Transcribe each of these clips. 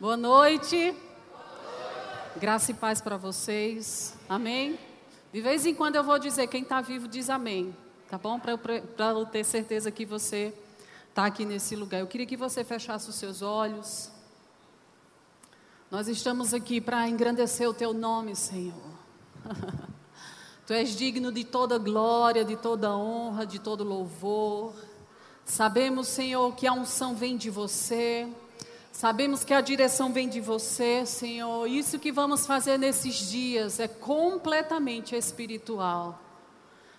Boa noite. Graça e paz para vocês. Amém? De vez em quando eu vou dizer, quem está vivo diz amém. Tá bom? Para eu ter certeza que você está aqui nesse lugar. Eu queria que você fechasse os seus olhos. Nós estamos aqui para engrandecer o teu nome, Senhor. tu és digno de toda glória, de toda honra, de todo louvor. Sabemos, Senhor, que a unção vem de você. Sabemos que a direção vem de você, Senhor. Isso que vamos fazer nesses dias é completamente espiritual.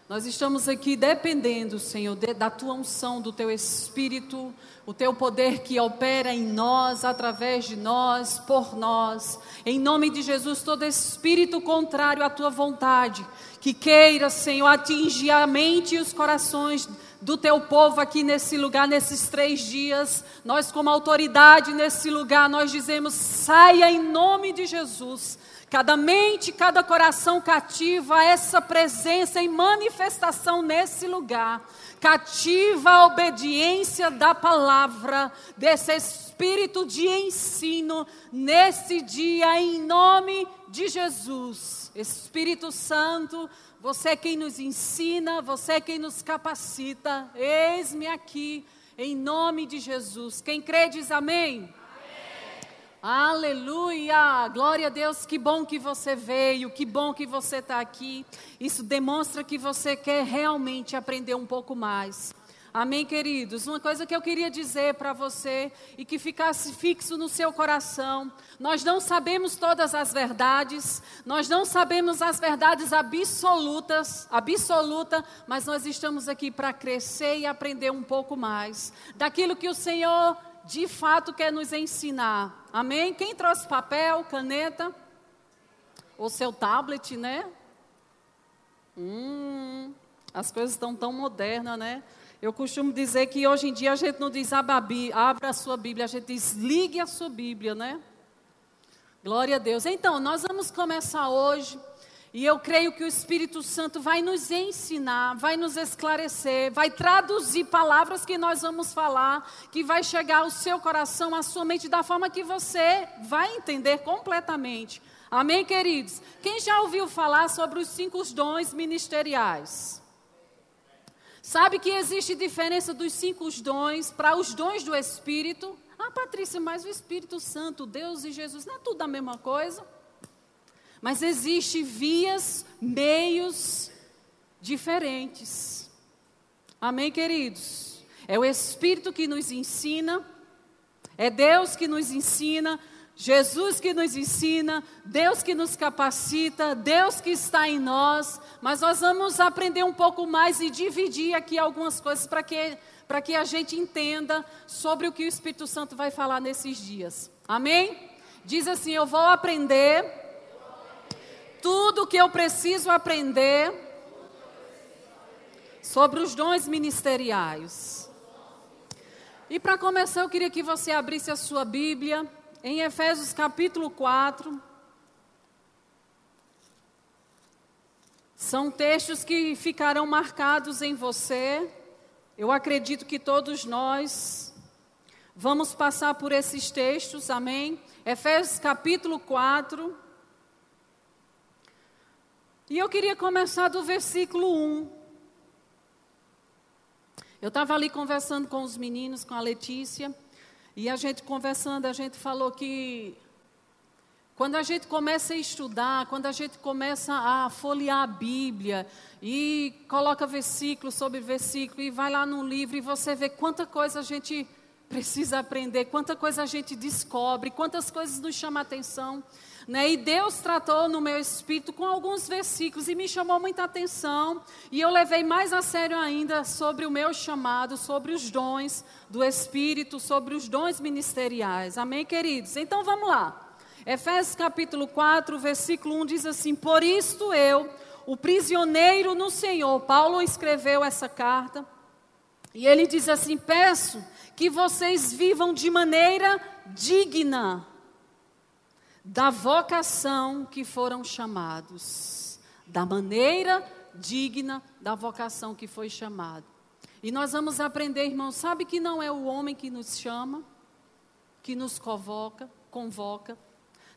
Nós estamos aqui dependendo, Senhor, de, da tua unção, do teu espírito, o teu poder que opera em nós, através de nós, por nós. Em nome de Jesus, todo espírito contrário à tua vontade, que queira, Senhor, atingir a mente e os corações do teu povo aqui nesse lugar, nesses três dias. Nós, como autoridade nesse lugar, nós dizemos: saia em nome de Jesus. Cada mente, cada coração cativa essa presença em manifestação nesse lugar. Cativa a obediência da palavra, desse espírito de ensino nesse dia, em nome de Jesus. Espírito Santo, você é quem nos ensina, você é quem nos capacita. Eis-me aqui, em nome de Jesus. Quem crê diz amém. Aleluia! Glória a Deus, que bom que você veio, que bom que você está aqui. Isso demonstra que você quer realmente aprender um pouco mais. Amém, queridos? Uma coisa que eu queria dizer para você e que ficasse fixo no seu coração: nós não sabemos todas as verdades, nós não sabemos as verdades absolutas, absoluta, mas nós estamos aqui para crescer e aprender um pouco mais daquilo que o Senhor de fato quer nos ensinar. Amém? Quem trouxe papel, caneta? Ou seu tablet, né? Hum, as coisas estão tão modernas, né? Eu costumo dizer que hoje em dia a gente não diz abra a sua Bíblia, a gente diz ligue a sua Bíblia, né? Glória a Deus. Então, nós vamos começar hoje e eu creio que o Espírito Santo vai nos ensinar, vai nos esclarecer, vai traduzir palavras que nós vamos falar, que vai chegar ao seu coração, à sua mente, da forma que você vai entender completamente. Amém, queridos? Quem já ouviu falar sobre os cinco dons ministeriais? Sabe que existe diferença dos cinco dons para os dons do Espírito? Ah, Patrícia, mas o Espírito Santo, Deus e Jesus, não é tudo a mesma coisa? Mas existe vias, meios diferentes. Amém, queridos? É o Espírito que nos ensina, é Deus que nos ensina, Jesus que nos ensina, Deus que nos capacita, Deus que está em nós, mas nós vamos aprender um pouco mais e dividir aqui algumas coisas para que, que a gente entenda sobre o que o Espírito Santo vai falar nesses dias. Amém? Diz assim: Eu vou aprender tudo o que eu preciso aprender sobre os dons ministeriais. E para começar, eu queria que você abrisse a sua Bíblia em Efésios capítulo 4. São textos que ficarão marcados em você. Eu acredito que todos nós vamos passar por esses textos, amém? Efésios capítulo 4. E eu queria começar do versículo 1. Eu estava ali conversando com os meninos, com a Letícia. E a gente conversando, a gente falou que quando a gente começa a estudar, quando a gente começa a folhear a Bíblia e coloca versículo sobre versículo e vai lá no livro e você vê quanta coisa a gente precisa aprender, quanta coisa a gente descobre, quantas coisas nos chamam a atenção. Né? E Deus tratou no meu espírito com alguns versículos e me chamou muita atenção. E eu levei mais a sério ainda sobre o meu chamado, sobre os dons do Espírito, sobre os dons ministeriais. Amém, queridos? Então vamos lá. Efésios capítulo 4, versículo 1 diz assim: Por isto eu, o prisioneiro no Senhor, Paulo escreveu essa carta. E ele diz assim: Peço que vocês vivam de maneira digna da vocação que foram chamados, da maneira digna da vocação que foi chamado. E nós vamos aprender, irmãos, sabe que não é o homem que nos chama, que nos convoca, convoca.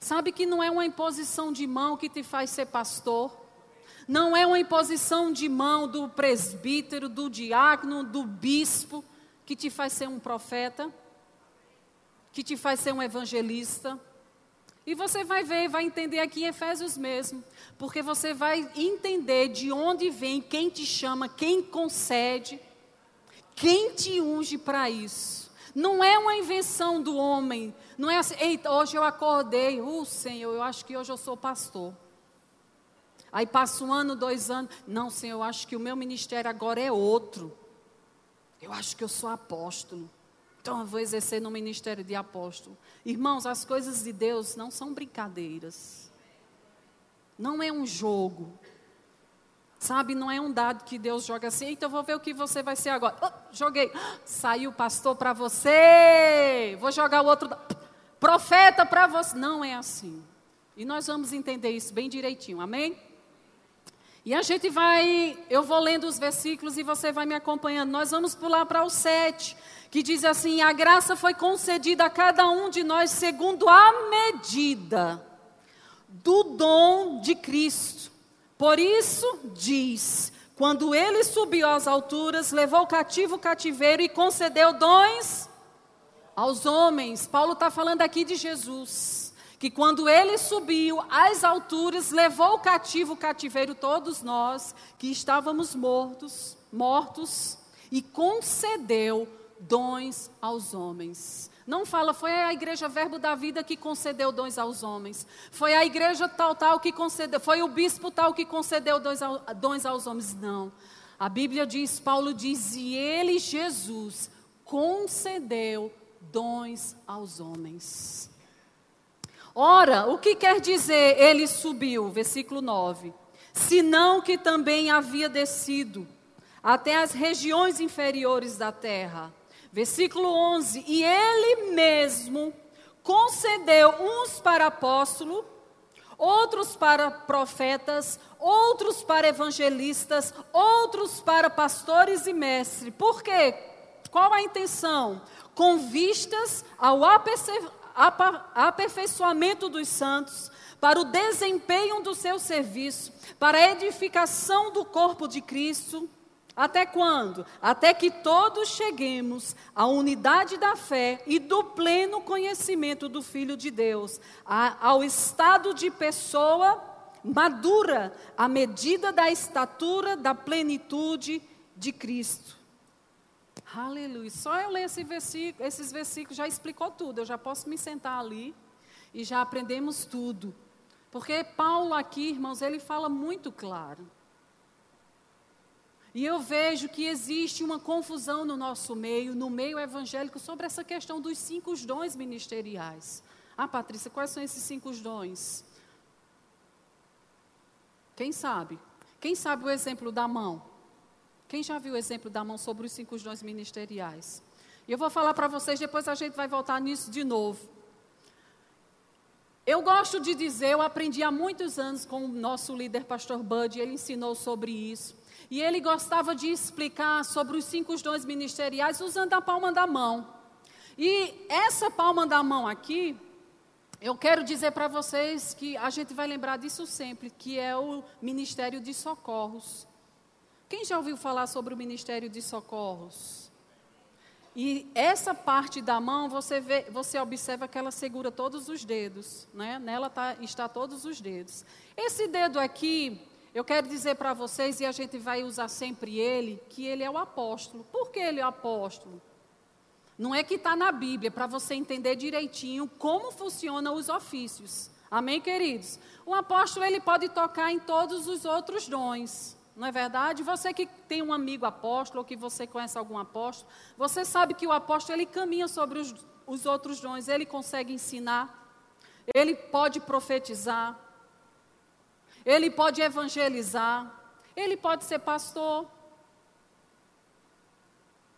Sabe que não é uma imposição de mão que te faz ser pastor. Não é uma imposição de mão do presbítero, do diácono, do bispo que te faz ser um profeta, que te faz ser um evangelista. E você vai ver, vai entender aqui em Efésios mesmo, porque você vai entender de onde vem, quem te chama, quem concede, quem te unge para isso. Não é uma invenção do homem, não é assim, eita, hoje eu acordei, uh, Senhor, eu acho que hoje eu sou pastor. Aí passa um ano, dois anos, não, Senhor, eu acho que o meu ministério agora é outro. Eu acho que eu sou apóstolo. Então eu vou exercer no ministério de apóstolo. Irmãos, as coisas de Deus não são brincadeiras. Não é um jogo. Sabe, não é um dado que Deus joga assim, então vou ver o que você vai ser agora. Oh, joguei. Saiu pastor para você. Vou jogar o outro profeta para você. Não é assim. E nós vamos entender isso bem direitinho. Amém? E a gente vai, eu vou lendo os versículos e você vai me acompanhando. Nós vamos pular para o 7, que diz assim: A graça foi concedida a cada um de nós segundo a medida do dom de Cristo. Por isso, diz: quando ele subiu às alturas, levou cativo o cativeiro e concedeu dons aos homens. Paulo está falando aqui de Jesus que quando ele subiu às alturas, levou cativo o cativeiro todos nós que estávamos mortos, mortos, e concedeu dons aos homens. Não fala, foi a igreja Verbo da Vida que concedeu dons aos homens. Foi a igreja tal, tal que concedeu, foi o bispo tal que concedeu dons, dons aos homens. Não. A Bíblia diz, Paulo diz, e ele, Jesus, concedeu dons aos homens. Ora, o que quer dizer ele subiu? Versículo 9. Senão que também havia descido até as regiões inferiores da terra. Versículo 11. E ele mesmo concedeu uns para apóstolo, outros para profetas, outros para evangelistas, outros para pastores e mestres. Por quê? Qual a intenção? Com vistas ao aperfeiçoamento dos santos, para o desempenho do seu serviço, para a edificação do corpo de Cristo. Até quando? Até que todos cheguemos à unidade da fé e do pleno conhecimento do Filho de Deus, a, ao estado de pessoa madura, à medida da estatura da plenitude de Cristo. Aleluia. Só eu ler esse versículo, esses versículos já explicou tudo. Eu já posso me sentar ali e já aprendemos tudo. Porque Paulo aqui, irmãos, ele fala muito claro. E eu vejo que existe uma confusão no nosso meio, no meio evangélico, sobre essa questão dos cinco dons ministeriais. Ah, Patrícia, quais são esses cinco dons? Quem sabe? Quem sabe o exemplo da mão? Quem já viu o exemplo da mão sobre os cinco dons ministeriais? E eu vou falar para vocês, depois a gente vai voltar nisso de novo. Eu gosto de dizer, eu aprendi há muitos anos com o nosso líder, pastor Bud, ele ensinou sobre isso. E ele gostava de explicar sobre os cinco dons ministeriais usando a palma da mão. E essa palma da mão aqui, eu quero dizer para vocês que a gente vai lembrar disso sempre, que é o ministério de socorros. Quem já ouviu falar sobre o Ministério de Socorros? E essa parte da mão, você, vê, você observa que ela segura todos os dedos, né? Nela tá, está todos os dedos. Esse dedo aqui, eu quero dizer para vocês, e a gente vai usar sempre ele, que ele é o apóstolo. Por que ele é o apóstolo? Não é que está na Bíblia, para você entender direitinho como funcionam os ofícios. Amém, queridos? O apóstolo, ele pode tocar em todos os outros dons. Não é verdade? Você que tem um amigo apóstolo, ou que você conhece algum apóstolo, você sabe que o apóstolo ele caminha sobre os, os outros dons, ele consegue ensinar, ele pode profetizar, ele pode evangelizar, ele pode ser pastor,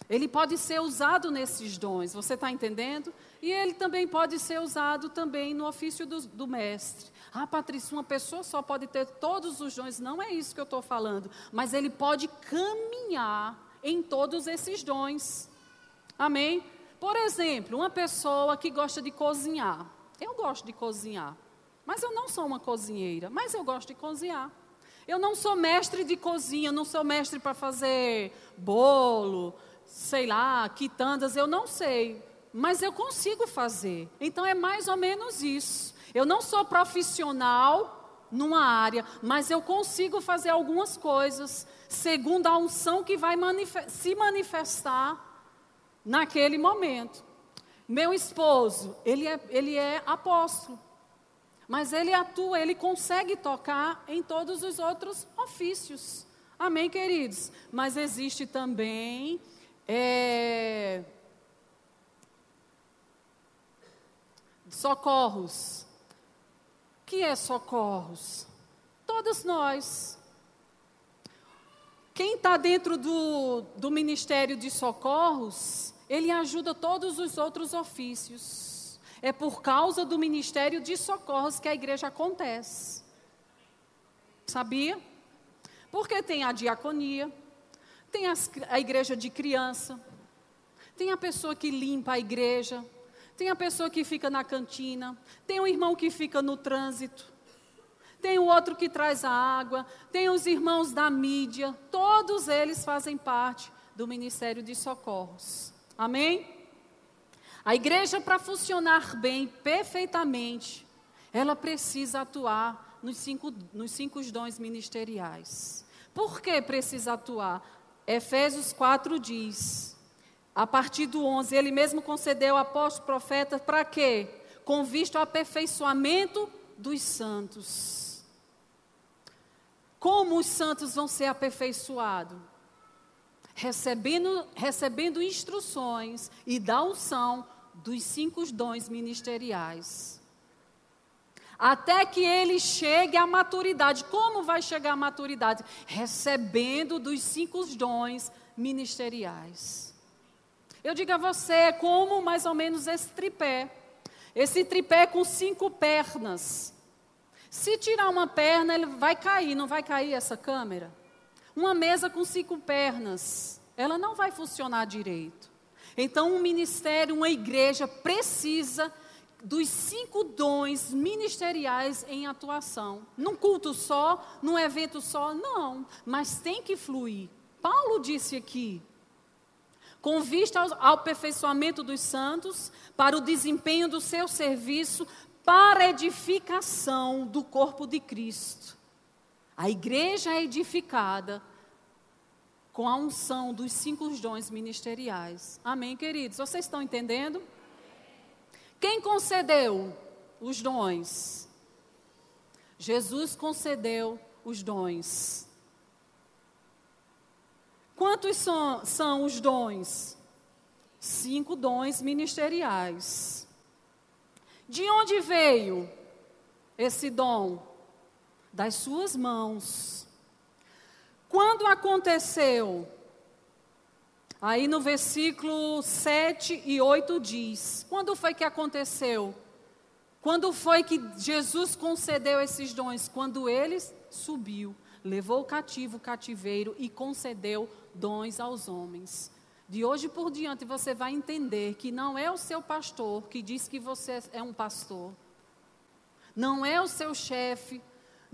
ele pode ser usado nesses dons, você está entendendo? E ele também pode ser usado também no ofício do, do mestre. Ah, Patrícia, uma pessoa só pode ter todos os dons. Não é isso que eu estou falando. Mas ele pode caminhar em todos esses dons. Amém? Por exemplo, uma pessoa que gosta de cozinhar. Eu gosto de cozinhar, mas eu não sou uma cozinheira, mas eu gosto de cozinhar. Eu não sou mestre de cozinha, não sou mestre para fazer bolo, sei lá, quitandas, eu não sei, mas eu consigo fazer. Então é mais ou menos isso. Eu não sou profissional numa área, mas eu consigo fazer algumas coisas segundo a unção que vai se manifestar naquele momento. Meu esposo, ele é, ele é apóstolo, mas ele atua, ele consegue tocar em todos os outros ofícios. Amém, queridos? Mas existe também. É, socorros. O que é socorros? Todos nós. Quem está dentro do, do ministério de socorros ele ajuda todos os outros ofícios. É por causa do ministério de socorros que a igreja acontece. Sabia? Porque tem a diaconia, tem as, a igreja de criança, tem a pessoa que limpa a igreja, tem a pessoa que fica na cantina, tem o irmão que fica no trânsito, tem o outro que traz a água, tem os irmãos da mídia, todos eles fazem parte do ministério de socorros. Amém? A igreja, para funcionar bem, perfeitamente, ela precisa atuar nos cinco, nos cinco dons ministeriais. Por que precisa atuar? Efésios 4 diz, a partir do 11, ele mesmo concedeu apóstolo profeta para quê? Com visto ao aperfeiçoamento dos santos. Como os santos vão ser aperfeiçoados? recebendo, recebendo instruções e da unção dos cinco dons ministeriais. Até que ele chegue à maturidade. Como vai chegar à maturidade? Recebendo dos cinco dons ministeriais. Eu digo a você, como mais ou menos esse tripé. Esse tripé com cinco pernas. Se tirar uma perna, ele vai cair, não vai cair essa câmera? Uma mesa com cinco pernas, ela não vai funcionar direito. Então, um ministério, uma igreja precisa dos cinco dons ministeriais em atuação. Num culto só, num evento só, não, mas tem que fluir. Paulo disse aqui, com vista ao, ao aperfeiçoamento dos santos, para o desempenho do seu serviço, para edificação do corpo de Cristo. A igreja é edificada com a unção dos cinco dons ministeriais. Amém, queridos? Vocês estão entendendo? Quem concedeu os dons? Jesus concedeu os dons. Quantos são, são os dons? Cinco dons ministeriais. De onde veio esse dom? das suas mãos. Quando aconteceu? Aí no versículo 7 e 8 diz: Quando foi que aconteceu? Quando foi que Jesus concedeu esses dons? Quando ele subiu, levou o cativo o cativeiro e concedeu dons aos homens. De hoje por diante você vai entender que não é o seu pastor que diz que você é um pastor. Não é o seu chefe,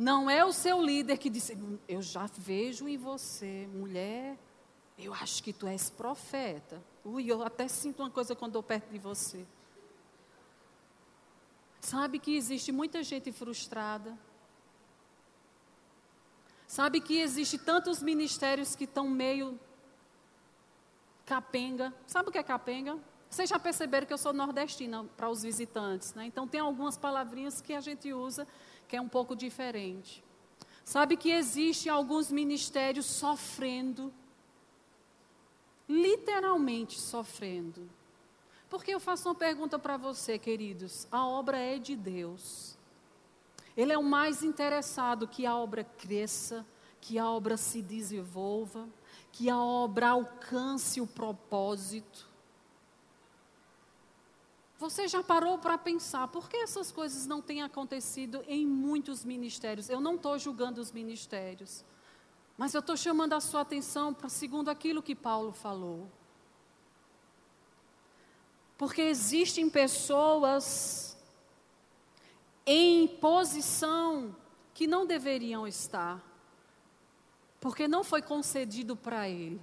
não é o seu líder que disse: Eu já vejo em você, mulher, eu acho que tu és profeta. Ui, eu até sinto uma coisa quando estou perto de você. Sabe que existe muita gente frustrada. Sabe que existe tantos ministérios que estão meio capenga. Sabe o que é capenga? Vocês já perceberam que eu sou nordestina para os visitantes, né? Então tem algumas palavrinhas que a gente usa que é um pouco diferente. Sabe que existem alguns ministérios sofrendo, literalmente sofrendo. Porque eu faço uma pergunta para você, queridos: a obra é de Deus. Ele é o mais interessado que a obra cresça, que a obra se desenvolva, que a obra alcance o propósito. Você já parou para pensar por que essas coisas não têm acontecido em muitos ministérios? Eu não estou julgando os ministérios, mas eu estou chamando a sua atenção para segundo aquilo que Paulo falou. Porque existem pessoas em posição que não deveriam estar, porque não foi concedido para ele.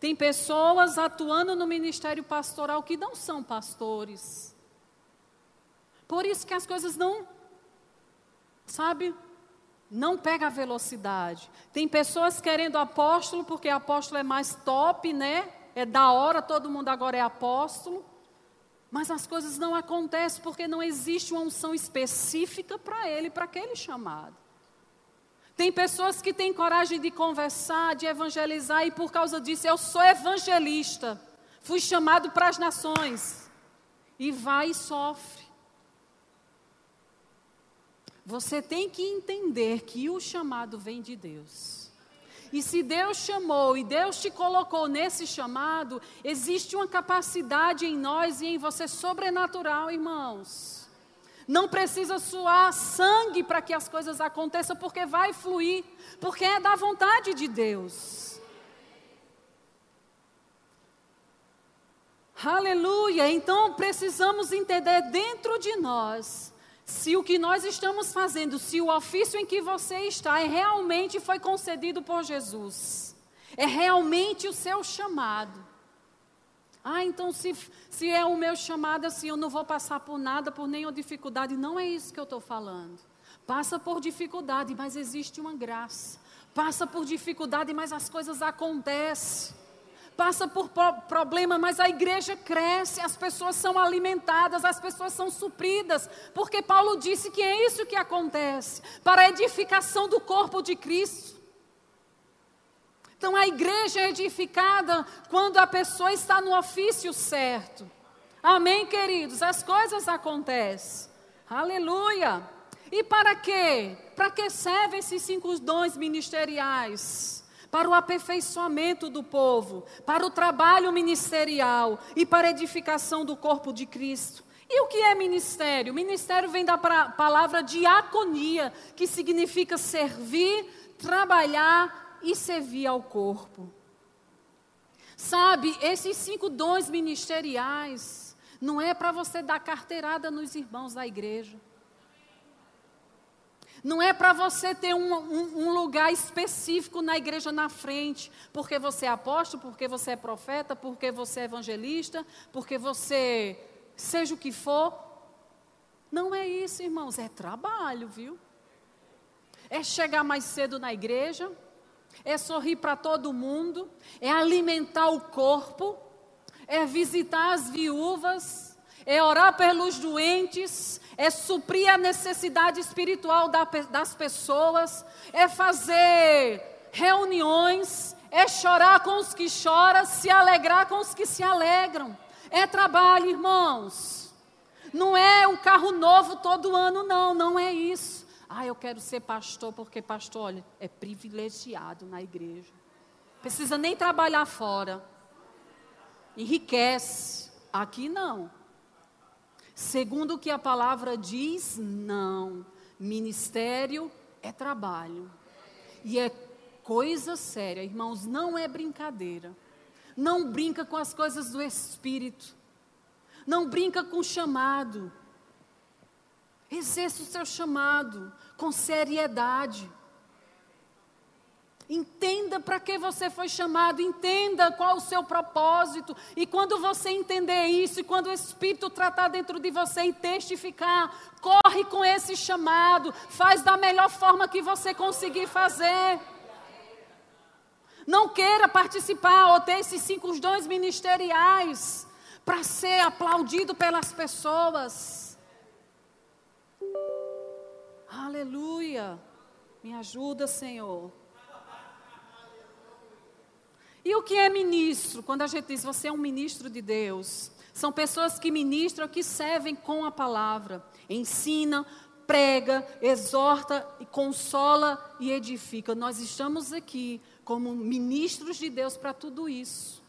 Tem pessoas atuando no ministério pastoral que não são pastores. Por isso que as coisas não, sabe, não pega a velocidade. Tem pessoas querendo apóstolo porque apóstolo é mais top, né? É da hora, todo mundo agora é apóstolo. Mas as coisas não acontecem porque não existe uma unção específica para ele, para aquele chamado. Tem pessoas que têm coragem de conversar, de evangelizar, e por causa disso, eu sou evangelista. Fui chamado para as nações. E vai e sofre. Você tem que entender que o chamado vem de Deus. E se Deus chamou e Deus te colocou nesse chamado, existe uma capacidade em nós e em você sobrenatural, irmãos. Não precisa suar sangue para que as coisas aconteçam, porque vai fluir, porque é da vontade de Deus. Aleluia! Então precisamos entender dentro de nós se o que nós estamos fazendo, se o ofício em que você está é realmente foi concedido por Jesus, é realmente o seu chamado. Ah, então se, se é o meu chamado assim, eu não vou passar por nada, por nenhuma dificuldade. Não é isso que eu estou falando. Passa por dificuldade, mas existe uma graça. Passa por dificuldade, mas as coisas acontecem. Passa por problema, mas a igreja cresce, as pessoas são alimentadas, as pessoas são supridas, porque Paulo disse que é isso que acontece para a edificação do corpo de Cristo. Então a igreja é edificada quando a pessoa está no ofício certo. Amém, queridos? As coisas acontecem. Aleluia. E para quê? Para que servem esses cinco dons ministeriais? Para o aperfeiçoamento do povo, para o trabalho ministerial e para a edificação do corpo de Cristo. E o que é ministério? Ministério vem da palavra diaconia, que significa servir, trabalhar e servir ao corpo. Sabe, esses cinco dons ministeriais não é para você dar carteirada nos irmãos da igreja. Não é para você ter um, um, um, lugar específico na igreja na frente, porque você é apóstolo, porque você é profeta, porque você é evangelista, porque você seja o que for. Não é isso, irmãos, é trabalho, viu? É chegar mais cedo na igreja, é sorrir para todo mundo, é alimentar o corpo, é visitar as viúvas, é orar pelos doentes, é suprir a necessidade espiritual das pessoas, é fazer reuniões, é chorar com os que choram, se alegrar com os que se alegram. É trabalho, irmãos. Não é um carro novo todo ano, não, não é isso. Ah, eu quero ser pastor porque pastor, olha, é privilegiado na igreja. Precisa nem trabalhar fora. Enriquece. Aqui não. Segundo o que a palavra diz, não. Ministério é trabalho. E é coisa séria, irmãos, não é brincadeira. Não brinca com as coisas do espírito. Não brinca com o chamado. Exerça o seu chamado com seriedade. Entenda para que você foi chamado, entenda qual o seu propósito. E quando você entender isso, e quando o Espírito tratar dentro de você e testificar, corre com esse chamado, faz da melhor forma que você conseguir fazer. Não queira participar ou ter esses cinco dons ministeriais para ser aplaudido pelas pessoas. Aleluia. Me ajuda, Senhor. E o que é ministro? Quando a gente diz você é um ministro de Deus, são pessoas que ministram, que servem com a palavra, ensina, prega, exorta, consola e edifica. Nós estamos aqui como ministros de Deus para tudo isso.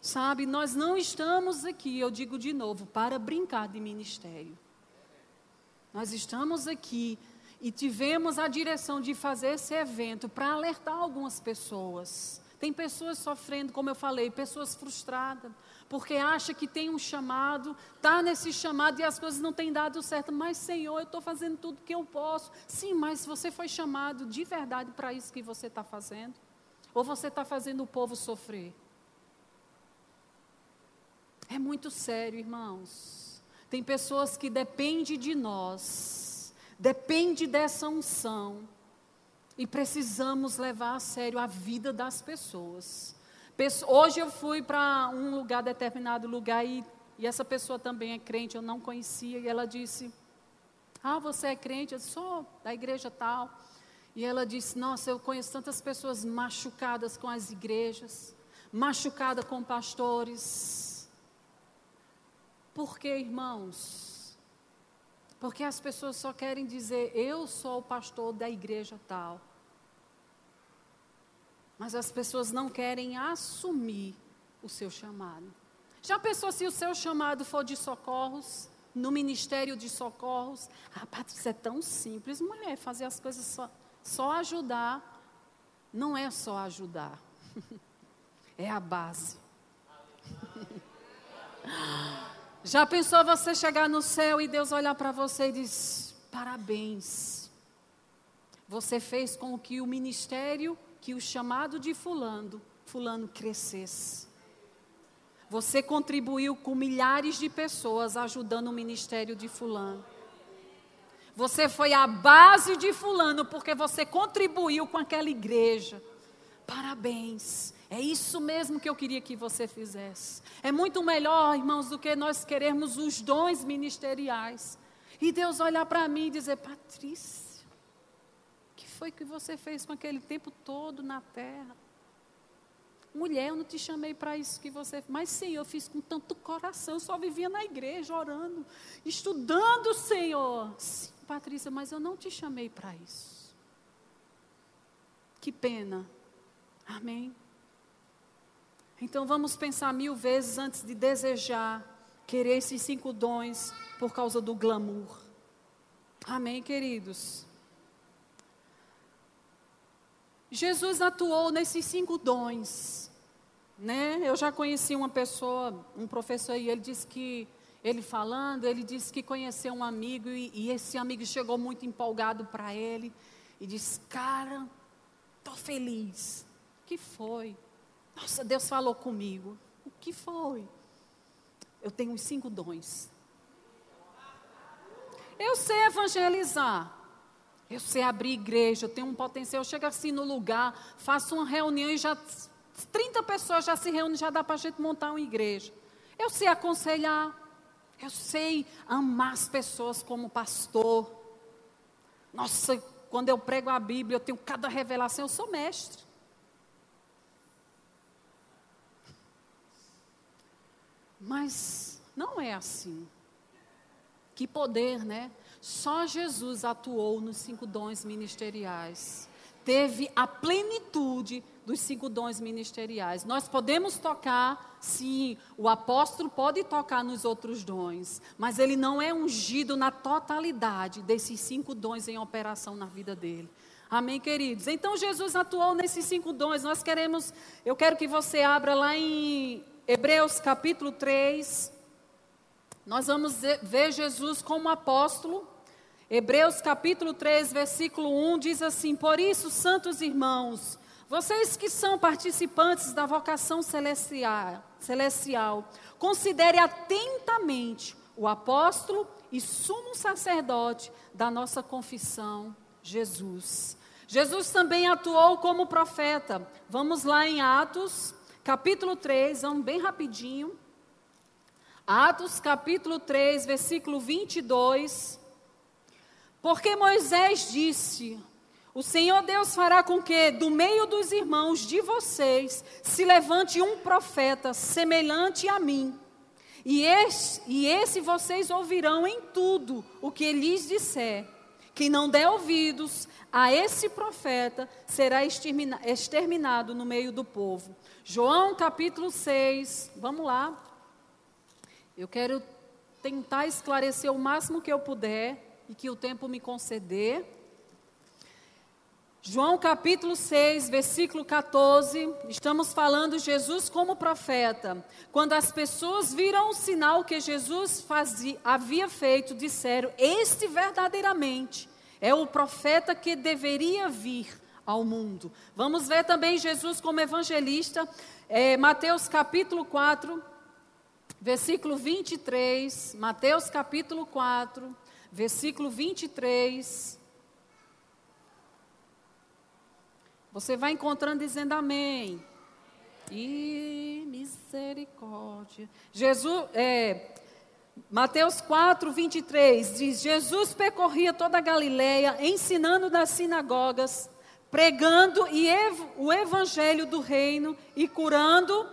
Sabe, nós não estamos aqui, eu digo de novo, para brincar de ministério. Nós estamos aqui e tivemos a direção de fazer esse evento para alertar algumas pessoas. Tem pessoas sofrendo, como eu falei, pessoas frustradas, porque acha que tem um chamado, está nesse chamado e as coisas não têm dado certo. Mas, Senhor, eu estou fazendo tudo que eu posso. Sim, mas você foi chamado de verdade para isso que você está fazendo? Ou você está fazendo o povo sofrer? É muito sério, irmãos. Tem pessoas que dependem de nós, depende dessa unção, e precisamos levar a sério a vida das pessoas. Hoje eu fui para um lugar, determinado lugar, e, e essa pessoa também é crente, eu não conhecia, e ela disse: Ah, você é crente? Eu sou da igreja tal. E ela disse: Nossa, eu conheço tantas pessoas machucadas com as igrejas, machucadas com pastores. Por que, irmãos? Porque as pessoas só querem dizer: Eu sou o pastor da igreja tal. Mas as pessoas não querem assumir o seu chamado. Já pensou se o seu chamado for de socorros, no ministério de socorros? Ah, Patrícia, é tão simples, mulher, fazer as coisas só, só ajudar. Não é só ajudar, é a base. Já pensou você chegar no céu e Deus olhar para você e diz: parabéns, você fez com que o ministério que o chamado de fulano, fulano crescesse. Você contribuiu com milhares de pessoas ajudando o ministério de fulano. Você foi a base de fulano porque você contribuiu com aquela igreja. Parabéns. É isso mesmo que eu queria que você fizesse. É muito melhor, irmãos, do que nós queremos os dons ministeriais. E Deus olhar para mim e dizer: Patrícia, foi que você fez com aquele tempo todo na terra? Mulher, eu não te chamei para isso que você. Mas, Senhor, eu fiz com tanto coração. Eu só vivia na igreja orando, estudando, Senhor. Sim, Patrícia, mas eu não te chamei para isso. Que pena. Amém. Então vamos pensar mil vezes antes de desejar querer esses cinco dons por causa do glamour. Amém, queridos. Jesus atuou nesses cinco dons. Né? Eu já conheci uma pessoa, um professor, e ele disse que, ele falando, ele disse que conheceu um amigo e, e esse amigo chegou muito empolgado para ele e disse: Cara, estou feliz. Que foi? Nossa, Deus falou comigo. O que foi? Eu tenho os cinco dons. Eu sei evangelizar. Eu sei abrir igreja, eu tenho um potencial. Eu chego assim no lugar, faço uma reunião e já 30 pessoas já se reúnem, já dá para a gente montar uma igreja. Eu sei aconselhar, eu sei amar as pessoas como pastor. Nossa, quando eu prego a Bíblia, eu tenho cada revelação, eu sou mestre. Mas não é assim. Que poder, né? Só Jesus atuou nos cinco dons ministeriais. Teve a plenitude dos cinco dons ministeriais. Nós podemos tocar, sim, o apóstolo pode tocar nos outros dons, mas ele não é ungido na totalidade desses cinco dons em operação na vida dele. Amém, queridos? Então Jesus atuou nesses cinco dons. Nós queremos, eu quero que você abra lá em Hebreus capítulo 3. Nós vamos ver Jesus como apóstolo. Hebreus capítulo 3, versículo 1 diz assim: Por isso, santos irmãos, vocês que são participantes da vocação celestial, celestial considere atentamente o apóstolo e sumo sacerdote da nossa confissão, Jesus. Jesus também atuou como profeta. Vamos lá em Atos, capítulo 3, vamos bem rapidinho. Atos capítulo 3, versículo 22. Porque Moisés disse: O Senhor Deus fará com que do meio dos irmãos de vocês se levante um profeta semelhante a mim. E esse, e esse vocês ouvirão em tudo o que lhes disser. Quem não der ouvidos a esse profeta será exterminado no meio do povo. João capítulo 6, vamos lá. Eu quero tentar esclarecer o máximo que eu puder e que o tempo me conceder. João capítulo 6, versículo 14, estamos falando Jesus como profeta. Quando as pessoas viram o sinal que Jesus fazia, havia feito, disseram: Este verdadeiramente é o profeta que deveria vir ao mundo. Vamos ver também Jesus como evangelista, é, Mateus capítulo 4, versículo 23. Mateus capítulo 4, versículo 23. Você vai encontrando dizendo amém. E misericórdia. Jesus, é, Mateus 4, 23 diz: Jesus percorria toda a Galileia, ensinando nas sinagogas, pregando e ev o evangelho do reino e curando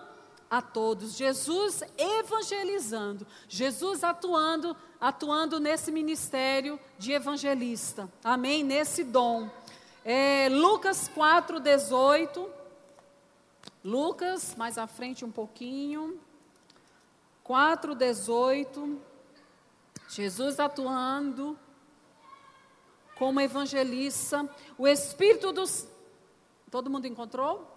a todos. Jesus evangelizando, Jesus atuando, atuando nesse ministério de evangelista. Amém? Nesse dom. É, Lucas 4, 18. Lucas, mais à frente um pouquinho. 4, 18. Jesus atuando como evangelista. O Espírito dos. Todo mundo encontrou?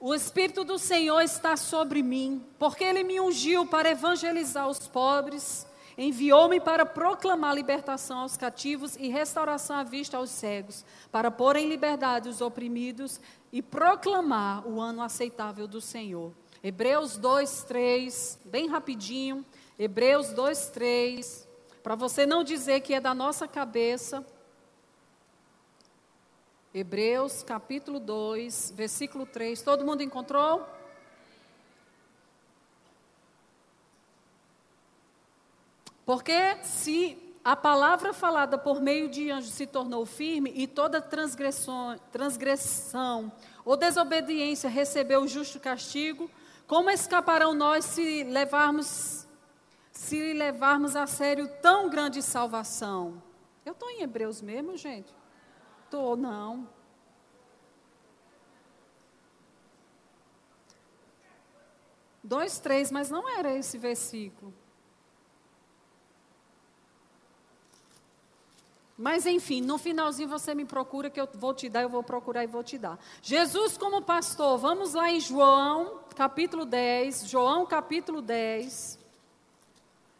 O Espírito do Senhor está sobre mim, porque Ele me ungiu para evangelizar os pobres Enviou-me para proclamar libertação aos cativos e restauração à vista aos cegos, para pôr em liberdade os oprimidos e proclamar o ano aceitável do Senhor. Hebreus 2, 3, bem rapidinho. Hebreus 2, 3. Para você não dizer que é da nossa cabeça. Hebreus capítulo 2, versículo 3. Todo mundo encontrou? Porque se a palavra falada por meio de anjos se tornou firme e toda transgressão, transgressão ou desobediência recebeu o justo castigo, como escaparão nós se levarmos se levarmos a sério tão grande salvação? Eu estou em Hebreus mesmo, gente? Estou, não. Dois, três, mas não era esse versículo. Mas enfim, no finalzinho você me procura que eu vou te dar, eu vou procurar e vou te dar. Jesus como pastor, vamos lá em João, capítulo 10, João capítulo 10.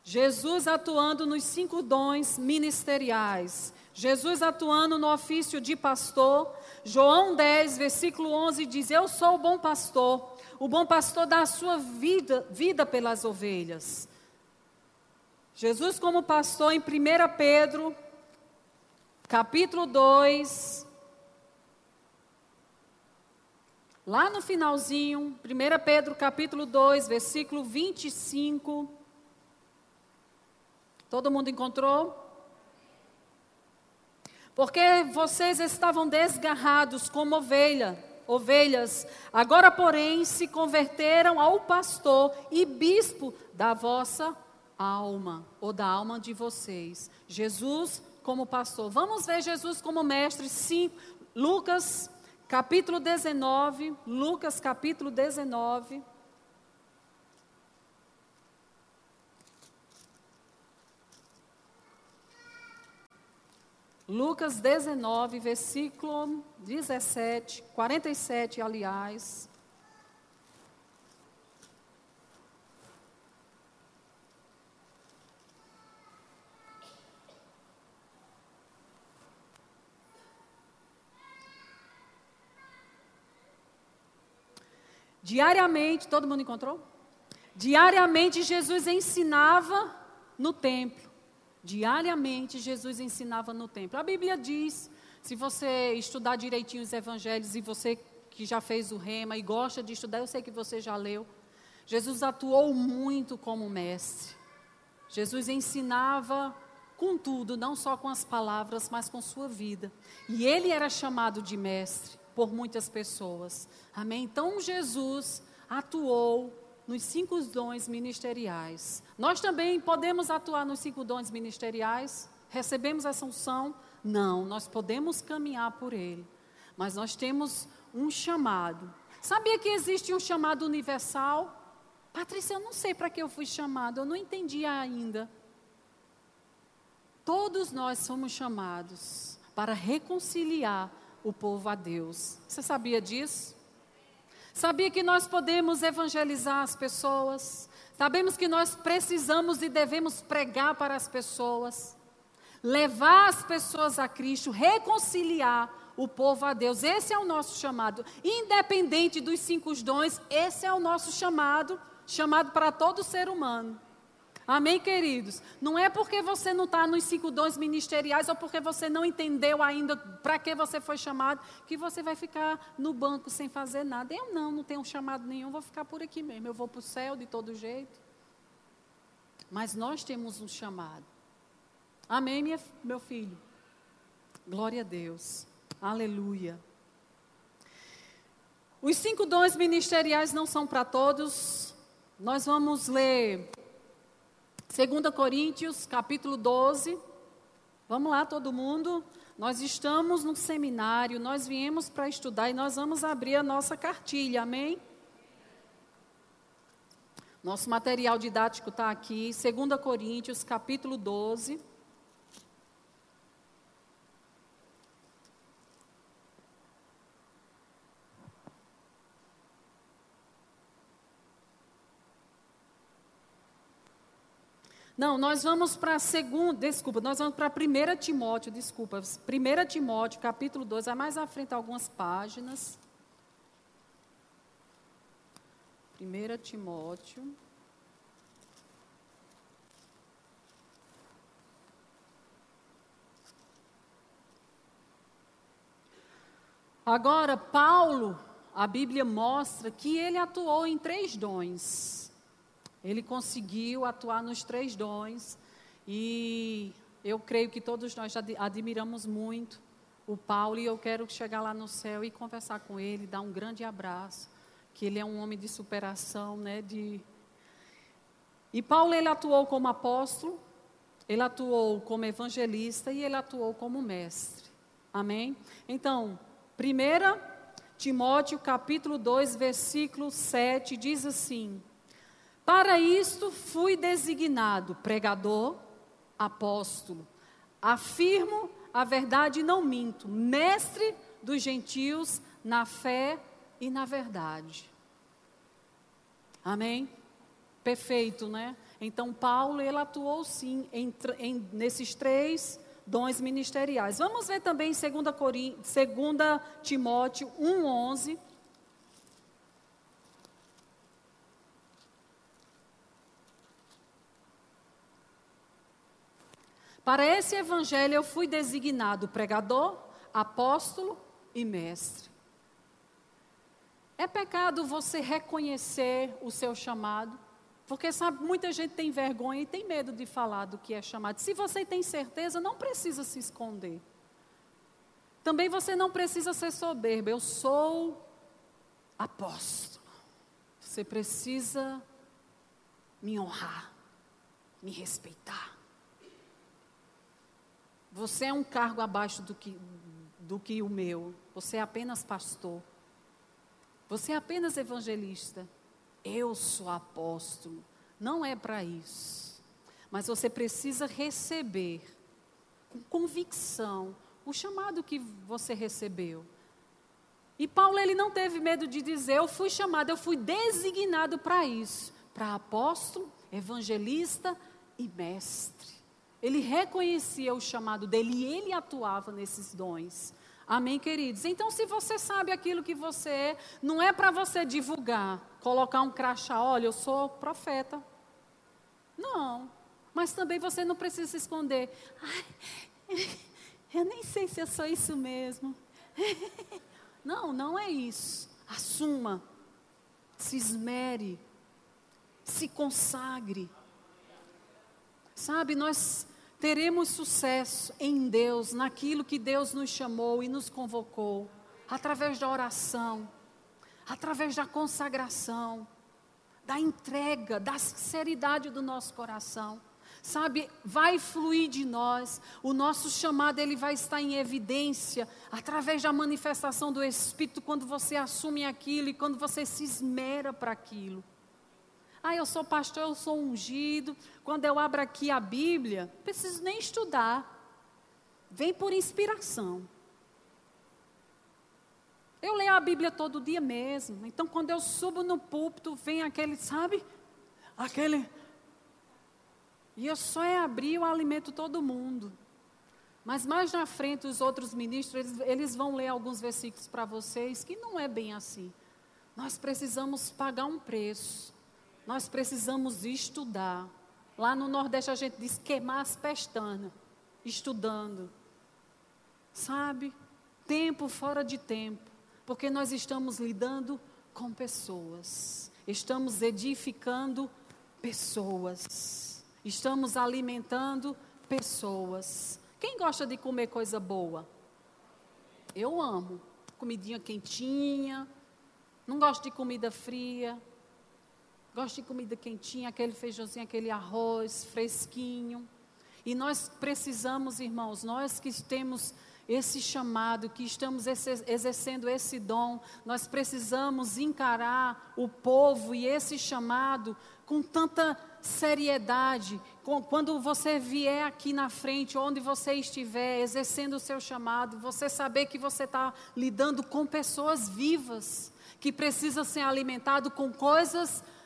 Jesus atuando nos cinco dons ministeriais. Jesus atuando no ofício de pastor. João 10, versículo 11 diz: Eu sou o bom pastor. O bom pastor dá a sua vida, vida pelas ovelhas. Jesus como pastor em 1 Pedro capítulo 2, lá no finalzinho, 1 Pedro capítulo 2, versículo 25. Todo mundo encontrou? Porque vocês estavam desgarrados como ovelha, ovelhas, agora, porém, se converteram ao pastor e bispo da vossa alma, ou da alma de vocês. Jesus como pastor. Vamos ver Jesus como mestre, sim. Lucas capítulo 19, Lucas capítulo 19. Lucas 19, versículo 17, 47, aliás. Diariamente, todo mundo encontrou? Diariamente Jesus ensinava no templo. Diariamente Jesus ensinava no templo. A Bíblia diz, se você estudar direitinho os evangelhos e você que já fez o rema e gosta de estudar, eu sei que você já leu. Jesus atuou muito como mestre. Jesus ensinava com tudo, não só com as palavras, mas com sua vida. E ele era chamado de mestre por muitas pessoas. Amém? Então Jesus atuou nos cinco dons ministeriais. Nós também podemos atuar nos cinco dons ministeriais? Recebemos essa unção? Não, nós podemos caminhar por ele. Mas nós temos um chamado. Sabia que existe um chamado universal? Patrícia, eu não sei para que eu fui chamado, eu não entendi ainda. Todos nós somos chamados para reconciliar o povo a Deus. Você sabia disso? Sabia que nós podemos evangelizar as pessoas? Sabemos que nós precisamos e devemos pregar para as pessoas, levar as pessoas a Cristo, reconciliar o povo a Deus. Esse é o nosso chamado. Independente dos cinco dons, esse é o nosso chamado, chamado para todo ser humano. Amém, queridos? Não é porque você não está nos cinco dons ministeriais ou porque você não entendeu ainda para que você foi chamado, que você vai ficar no banco sem fazer nada. Eu não, não tenho chamado nenhum, vou ficar por aqui mesmo. Eu vou para o céu de todo jeito. Mas nós temos um chamado. Amém, minha, meu filho? Glória a Deus. Aleluia. Os cinco dons ministeriais não são para todos. Nós vamos ler 2 Coríntios, capítulo 12. Vamos lá, todo mundo. Nós estamos no seminário, nós viemos para estudar e nós vamos abrir a nossa cartilha, amém? Nosso material didático está aqui, 2 Coríntios, capítulo 12. Não, nós vamos para a segunda, desculpa, nós vamos para 1 Timóteo, desculpa, 1 Timóteo, capítulo 2, é mais à frente algumas páginas. 1 Timóteo. Agora, Paulo, a Bíblia mostra que ele atuou em três dons. Ele conseguiu atuar nos três dons e eu creio que todos nós admiramos muito o Paulo e eu quero chegar lá no céu e conversar com ele, dar um grande abraço, que ele é um homem de superação, né, de E Paulo ele atuou como apóstolo, ele atuou como evangelista e ele atuou como mestre. Amém? Então, 1 Timóteo capítulo 2, versículo 7 diz assim: para isto fui designado pregador, apóstolo. Afirmo a verdade e não minto, mestre dos gentios na fé e na verdade. Amém? Perfeito, né? Então, Paulo, ele atuou sim em, em, nesses três dons ministeriais. Vamos ver também 2 Timóteo 1,11. Para esse evangelho eu fui designado pregador, apóstolo e mestre. É pecado você reconhecer o seu chamado, porque sabe, muita gente tem vergonha e tem medo de falar do que é chamado. Se você tem certeza, não precisa se esconder. Também você não precisa ser soberbo. Eu sou apóstolo. Você precisa me honrar, me respeitar. Você é um cargo abaixo do que, do que o meu. Você é apenas pastor. Você é apenas evangelista. Eu sou apóstolo. Não é para isso. Mas você precisa receber com convicção o chamado que você recebeu. E Paulo ele não teve medo de dizer: eu fui chamado, eu fui designado para isso, para apóstolo, evangelista e mestre. Ele reconhecia o chamado dele e ele atuava nesses dons. Amém, queridos? Então, se você sabe aquilo que você é, não é para você divulgar, colocar um crachá, olha, eu sou profeta. Não. Mas também você não precisa se esconder. Ai, eu nem sei se eu sou isso mesmo. Não, não é isso. Assuma. Se esmere. Se consagre. Sabe, nós teremos sucesso em Deus, naquilo que Deus nos chamou e nos convocou, através da oração, através da consagração, da entrega, da sinceridade do nosso coração. Sabe, vai fluir de nós, o nosso chamado ele vai estar em evidência através da manifestação do Espírito quando você assume aquilo e quando você se esmera para aquilo. Ah, eu sou pastor, eu sou ungido. Quando eu abro aqui a Bíblia, não preciso nem estudar. vem por inspiração. Eu leio a Bíblia todo dia mesmo. Então, quando eu subo no púlpito, vem aquele, sabe? Aquele. E eu só é abrir, eu alimento todo mundo. Mas mais na frente, os outros ministros, eles, eles vão ler alguns versículos para vocês que não é bem assim. Nós precisamos pagar um preço. Nós precisamos estudar. Lá no Nordeste a gente diz queimar as pestanas, estudando. Sabe? Tempo fora de tempo. Porque nós estamos lidando com pessoas. Estamos edificando pessoas. Estamos alimentando pessoas. Quem gosta de comer coisa boa? Eu amo. Comidinha quentinha. Não gosto de comida fria. Gosto de comida quentinha, aquele feijãozinho, aquele arroz fresquinho. E nós precisamos, irmãos, nós que temos esse chamado, que estamos exercendo esse dom, nós precisamos encarar o povo e esse chamado com tanta seriedade. Quando você vier aqui na frente, onde você estiver, exercendo o seu chamado, você saber que você está lidando com pessoas vivas, que precisam ser alimentadas com coisas vivas,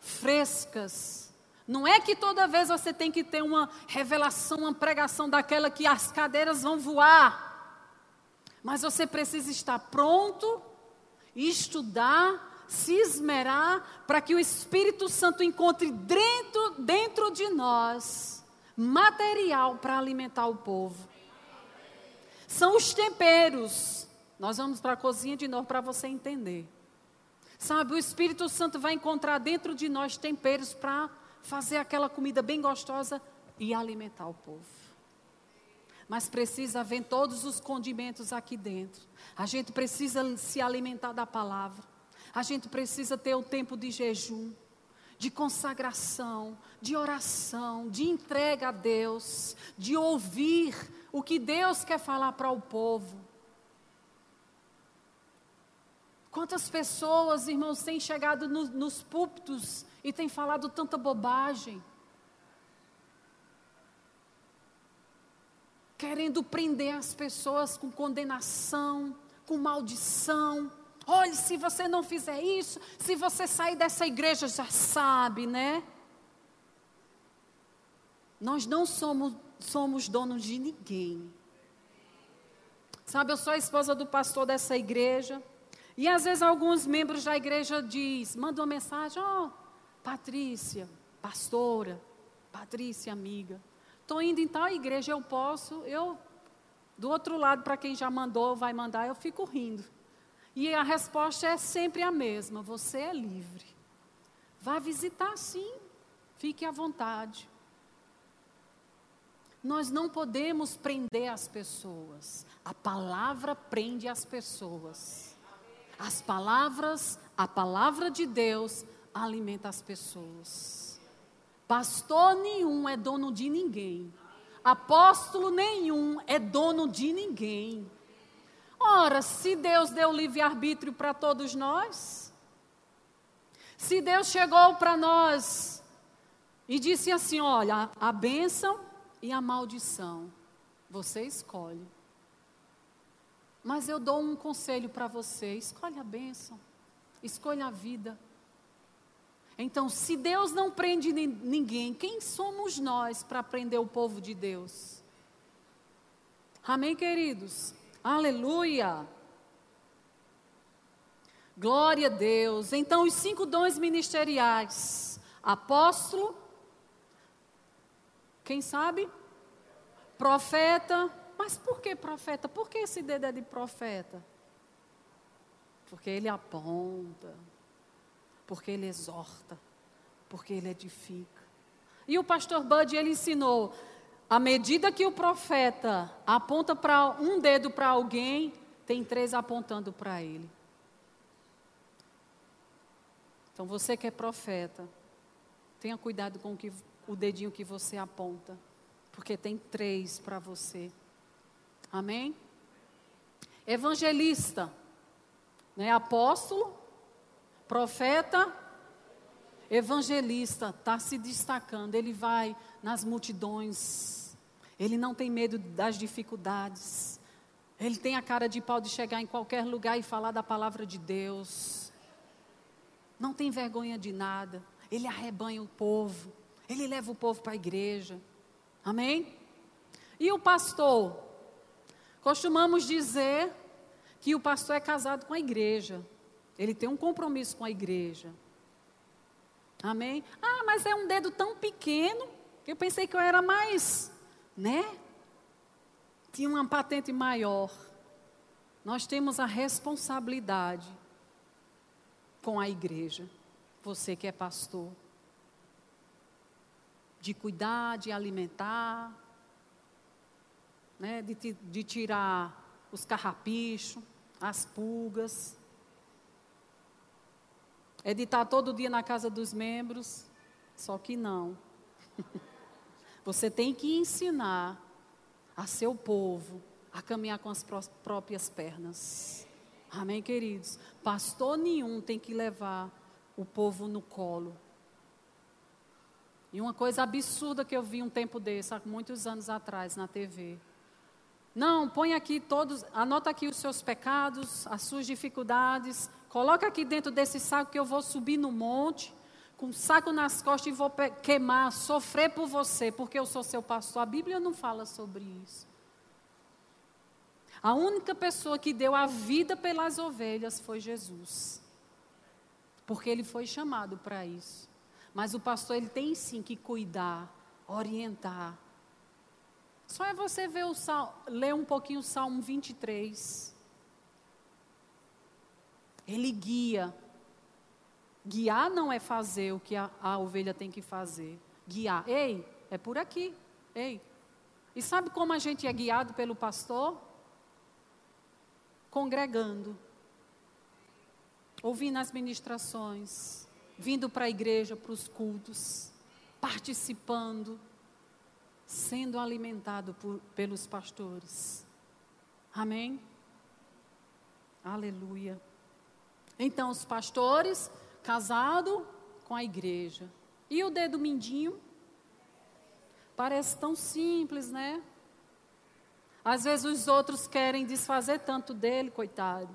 frescas. Não é que toda vez você tem que ter uma revelação, uma pregação daquela que as cadeiras vão voar. Mas você precisa estar pronto, estudar, se esmerar para que o Espírito Santo encontre dentro, dentro de nós material para alimentar o povo. São os temperos. Nós vamos para a cozinha de novo para você entender. Sabe, o Espírito Santo vai encontrar dentro de nós temperos para fazer aquela comida bem gostosa e alimentar o povo. Mas precisa haver todos os condimentos aqui dentro. A gente precisa se alimentar da palavra. A gente precisa ter o tempo de jejum, de consagração, de oração, de entrega a Deus, de ouvir o que Deus quer falar para o povo. Quantas pessoas, irmãos, têm chegado no, nos púlpitos e têm falado tanta bobagem? Querendo prender as pessoas com condenação, com maldição. Olhe, se você não fizer isso, se você sair dessa igreja, já sabe, né? Nós não somos, somos donos de ninguém. Sabe, eu sou a esposa do pastor dessa igreja. E às vezes alguns membros da igreja diz, mandam uma mensagem, ó, oh, Patrícia, pastora, Patrícia, amiga, estou indo em tal igreja, eu posso, eu, do outro lado, para quem já mandou, vai mandar, eu fico rindo. E a resposta é sempre a mesma, você é livre. Vá visitar sim, fique à vontade. Nós não podemos prender as pessoas. A palavra prende as pessoas. As palavras, a palavra de Deus alimenta as pessoas. Pastor nenhum é dono de ninguém. Apóstolo nenhum é dono de ninguém. Ora, se Deus deu livre-arbítrio para todos nós, se Deus chegou para nós e disse assim: olha, a bênção e a maldição, você escolhe. Mas eu dou um conselho para você: escolha a bênção, escolha a vida. Então, se Deus não prende ninguém, quem somos nós para prender o povo de Deus? Amém, queridos? Aleluia! Glória a Deus. Então, os cinco dons ministeriais: apóstolo, quem sabe? Profeta, mas por que profeta? Por que esse dedo é de profeta? Porque ele aponta, porque ele exorta, porque ele edifica. E o pastor Bud, ele ensinou, à medida que o profeta aponta para um dedo para alguém, tem três apontando para ele. Então você que é profeta, tenha cuidado com o, que, o dedinho que você aponta, porque tem três para você. Amém? Evangelista, né? apóstolo, profeta, evangelista, está se destacando. Ele vai nas multidões, Ele não tem medo das dificuldades. Ele tem a cara de pau de chegar em qualquer lugar e falar da palavra de Deus. Não tem vergonha de nada. Ele arrebanha o povo. Ele leva o povo para a igreja. Amém? E o pastor? Costumamos dizer que o pastor é casado com a igreja. Ele tem um compromisso com a igreja. Amém? Ah, mas é um dedo tão pequeno que eu pensei que eu era mais, né? Tinha uma patente maior. Nós temos a responsabilidade com a igreja. Você que é pastor. De cuidar, de alimentar, né? de, de tirar os carrapichos, as pulgas. É de estar todo dia na casa dos membros, só que não. Você tem que ensinar a seu povo a caminhar com as próprias pernas. Amém, queridos? Pastor nenhum tem que levar o povo no colo. E uma coisa absurda que eu vi um tempo desse, há muitos anos atrás, na TV. Não, põe aqui todos, anota aqui os seus pecados, as suas dificuldades, coloca aqui dentro desse saco que eu vou subir no monte, com um saco nas costas e vou queimar, sofrer por você, porque eu sou seu pastor. A Bíblia não fala sobre isso. A única pessoa que deu a vida pelas ovelhas foi Jesus. Porque ele foi chamado para isso. Mas o pastor ele tem sim que cuidar, orientar, só é você ver o ler um pouquinho o Salmo 23. Ele guia. Guiar não é fazer o que a, a ovelha tem que fazer. Guiar. Ei, é por aqui. Ei. E sabe como a gente é guiado pelo pastor? Congregando. Ouvindo as ministrações. Vindo para a igreja, para os cultos. Participando sendo alimentado por, pelos pastores. Amém? Aleluia. Então, os pastores, casado com a igreja. E o dedo mindinho? Parece tão simples, né? Às vezes os outros querem desfazer tanto dele, coitado.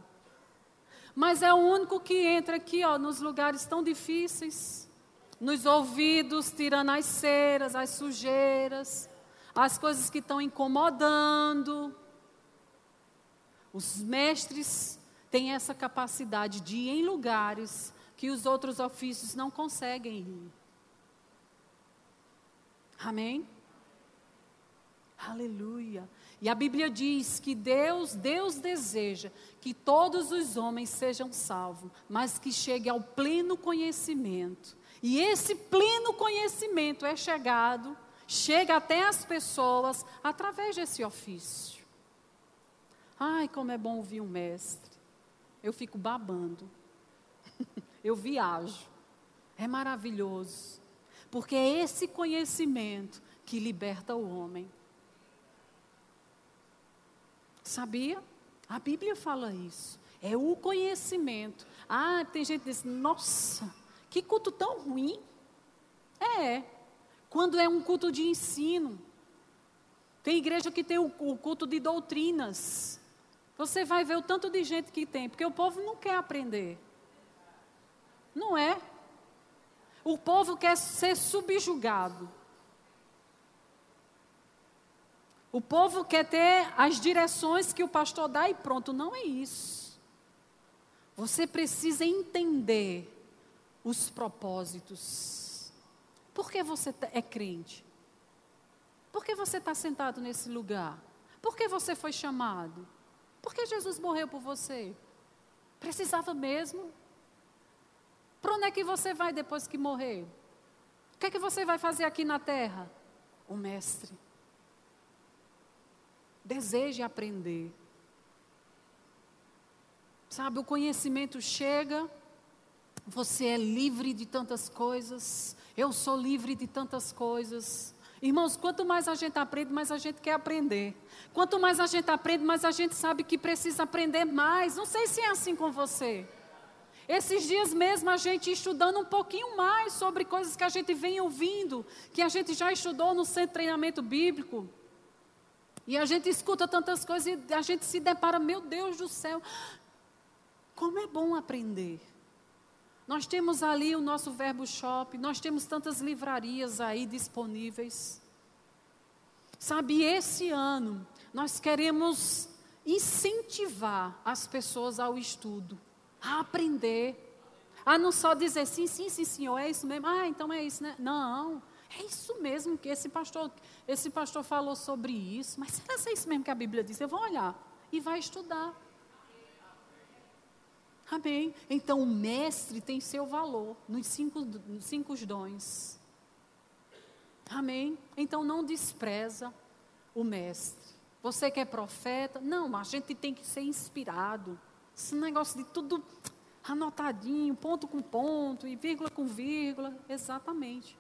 Mas é o único que entra aqui, ó, nos lugares tão difíceis nos ouvidos, tirando as ceras, as sujeiras, as coisas que estão incomodando. Os mestres têm essa capacidade de ir em lugares que os outros ofícios não conseguem ir. Amém? Aleluia. E a Bíblia diz que Deus, Deus deseja que todos os homens sejam salvos, mas que chegue ao pleno conhecimento e esse pleno conhecimento é chegado, chega até as pessoas através desse ofício. Ai, como é bom ouvir um mestre. Eu fico babando. Eu viajo. É maravilhoso. Porque é esse conhecimento que liberta o homem. Sabia? A Bíblia fala isso. É o conhecimento. Ah, tem gente que diz, nossa, que culto tão ruim. É, quando é um culto de ensino. Tem igreja que tem o, o culto de doutrinas. Você vai ver o tanto de gente que tem, porque o povo não quer aprender. Não é? O povo quer ser subjugado. O povo quer ter as direções que o pastor dá e pronto. Não é isso. Você precisa entender os propósitos. Por que você tá, é crente? Por que você está sentado nesse lugar? Por que você foi chamado? Por que Jesus morreu por você? Precisava mesmo? Para onde é que você vai depois que morrer? O que é que você vai fazer aqui na terra? O mestre. Deseje aprender. Sabe, o conhecimento chega você é livre de tantas coisas. Eu sou livre de tantas coisas. Irmãos, quanto mais a gente aprende, mais a gente quer aprender. Quanto mais a gente aprende, mais a gente sabe que precisa aprender mais. Não sei se é assim com você. Esses dias mesmo a gente estudando um pouquinho mais sobre coisas que a gente vem ouvindo, que a gente já estudou no centro de treinamento bíblico. E a gente escuta tantas coisas e a gente se depara, meu Deus do céu, como é bom aprender. Nós temos ali o nosso Verbo Shop, nós temos tantas livrarias aí disponíveis. Sabe, esse ano nós queremos incentivar as pessoas ao estudo, a aprender, a não só dizer sim, sim, sim, senhor, é isso mesmo. Ah, então é isso, né? Não. É isso mesmo que esse pastor, esse pastor falou sobre isso. Mas será que é isso mesmo que a Bíblia diz? Eu vou olhar e vai estudar. Amém. Então o mestre tem seu valor nos cinco, nos cinco dons. Amém. Então não despreza o mestre. Você que é profeta, não, a gente tem que ser inspirado. Esse negócio de tudo anotadinho, ponto com ponto e vírgula com vírgula, exatamente.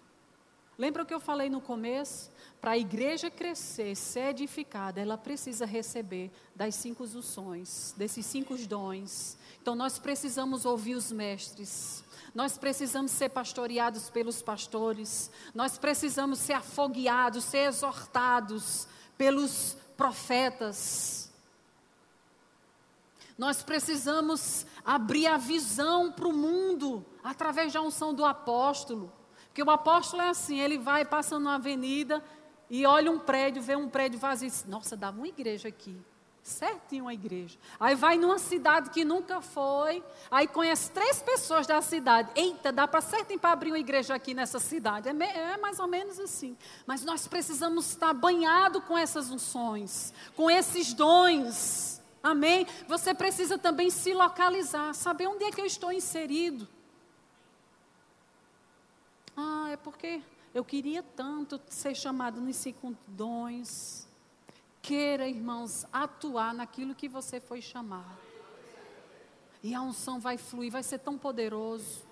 Lembra o que eu falei no começo? Para a igreja crescer, ser edificada, ela precisa receber das cinco unções, desses cinco dons. Então nós precisamos ouvir os mestres. Nós precisamos ser pastoreados pelos pastores. Nós precisamos ser afogueados, ser exortados pelos profetas. Nós precisamos abrir a visão para o mundo através da unção do apóstolo. Porque o apóstolo é assim, ele vai passando uma avenida e olha um prédio, vê um prédio vazio e diz, nossa, dava uma igreja aqui. Certinho uma igreja. Aí vai numa cidade que nunca foi, aí conhece três pessoas da cidade. Eita, dá para certinho para abrir uma igreja aqui nessa cidade. É, é, mais ou menos assim. Mas nós precisamos estar banhados com essas unções, com esses dons. Amém? Você precisa também se localizar, saber onde é que eu estou inserido. Ah, é porque eu queria tanto ser chamado nos cinco dons. Queira, irmãos, atuar naquilo que você foi chamado. E a unção vai fluir, vai ser tão poderoso.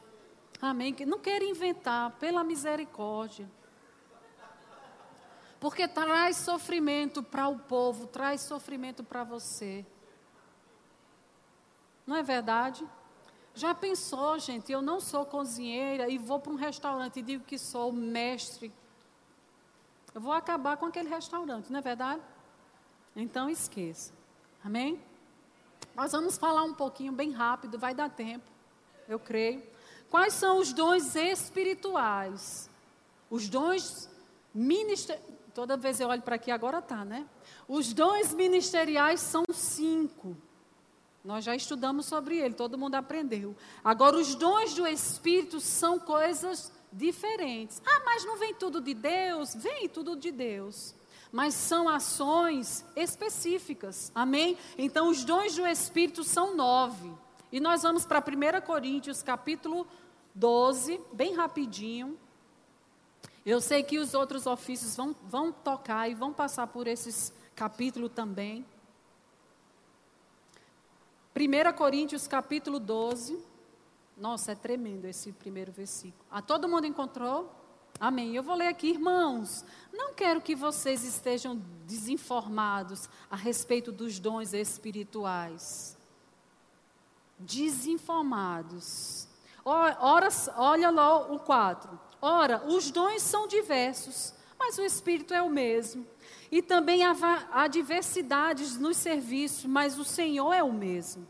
Amém? Não queira inventar, pela misericórdia. Porque traz sofrimento para o povo, traz sofrimento para você. Não é verdade? Já pensou, gente? Eu não sou cozinheira e vou para um restaurante e digo que sou mestre. Eu vou acabar com aquele restaurante, não é verdade? Então esqueça. Amém? Nós vamos falar um pouquinho bem rápido, vai dar tempo, eu creio. Quais são os dons espirituais? Os dons ministeriais. Toda vez eu olho para aqui, agora tá, né? Os dons ministeriais são cinco. Nós já estudamos sobre ele, todo mundo aprendeu. Agora, os dons do Espírito são coisas diferentes. Ah, mas não vem tudo de Deus? Vem tudo de Deus. Mas são ações específicas. Amém? Então, os dons do Espírito são nove. E nós vamos para 1 Coríntios, capítulo 12, bem rapidinho. Eu sei que os outros ofícios vão, vão tocar e vão passar por esses capítulos também. 1 Coríntios capítulo 12. Nossa, é tremendo esse primeiro versículo. Ah, todo mundo encontrou? Amém. Eu vou ler aqui, irmãos. Não quero que vocês estejam desinformados a respeito dos dons espirituais. Desinformados. Ora, olha lá o 4. Ora, os dons são diversos, mas o Espírito é o mesmo. E também há, diversidades nos serviços, mas o Senhor é o mesmo.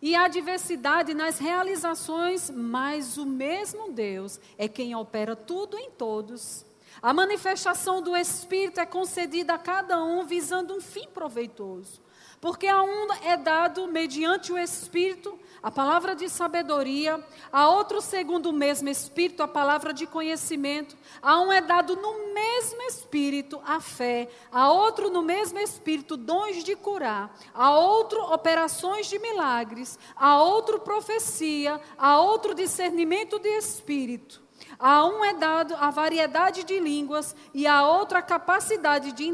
E há diversidade nas realizações, mas o mesmo Deus é quem opera tudo em todos. A manifestação do Espírito é concedida a cada um visando um fim proveitoso. Porque a um é dado, mediante o Espírito, a palavra de sabedoria, a outro, segundo o mesmo Espírito, a palavra de conhecimento, a um é dado no mesmo Espírito a fé, a outro, no mesmo Espírito, dons de curar, a outro, operações de milagres, a outro, profecia, a outro, discernimento de Espírito. A um é dado a variedade de línguas e a outro a capacidade de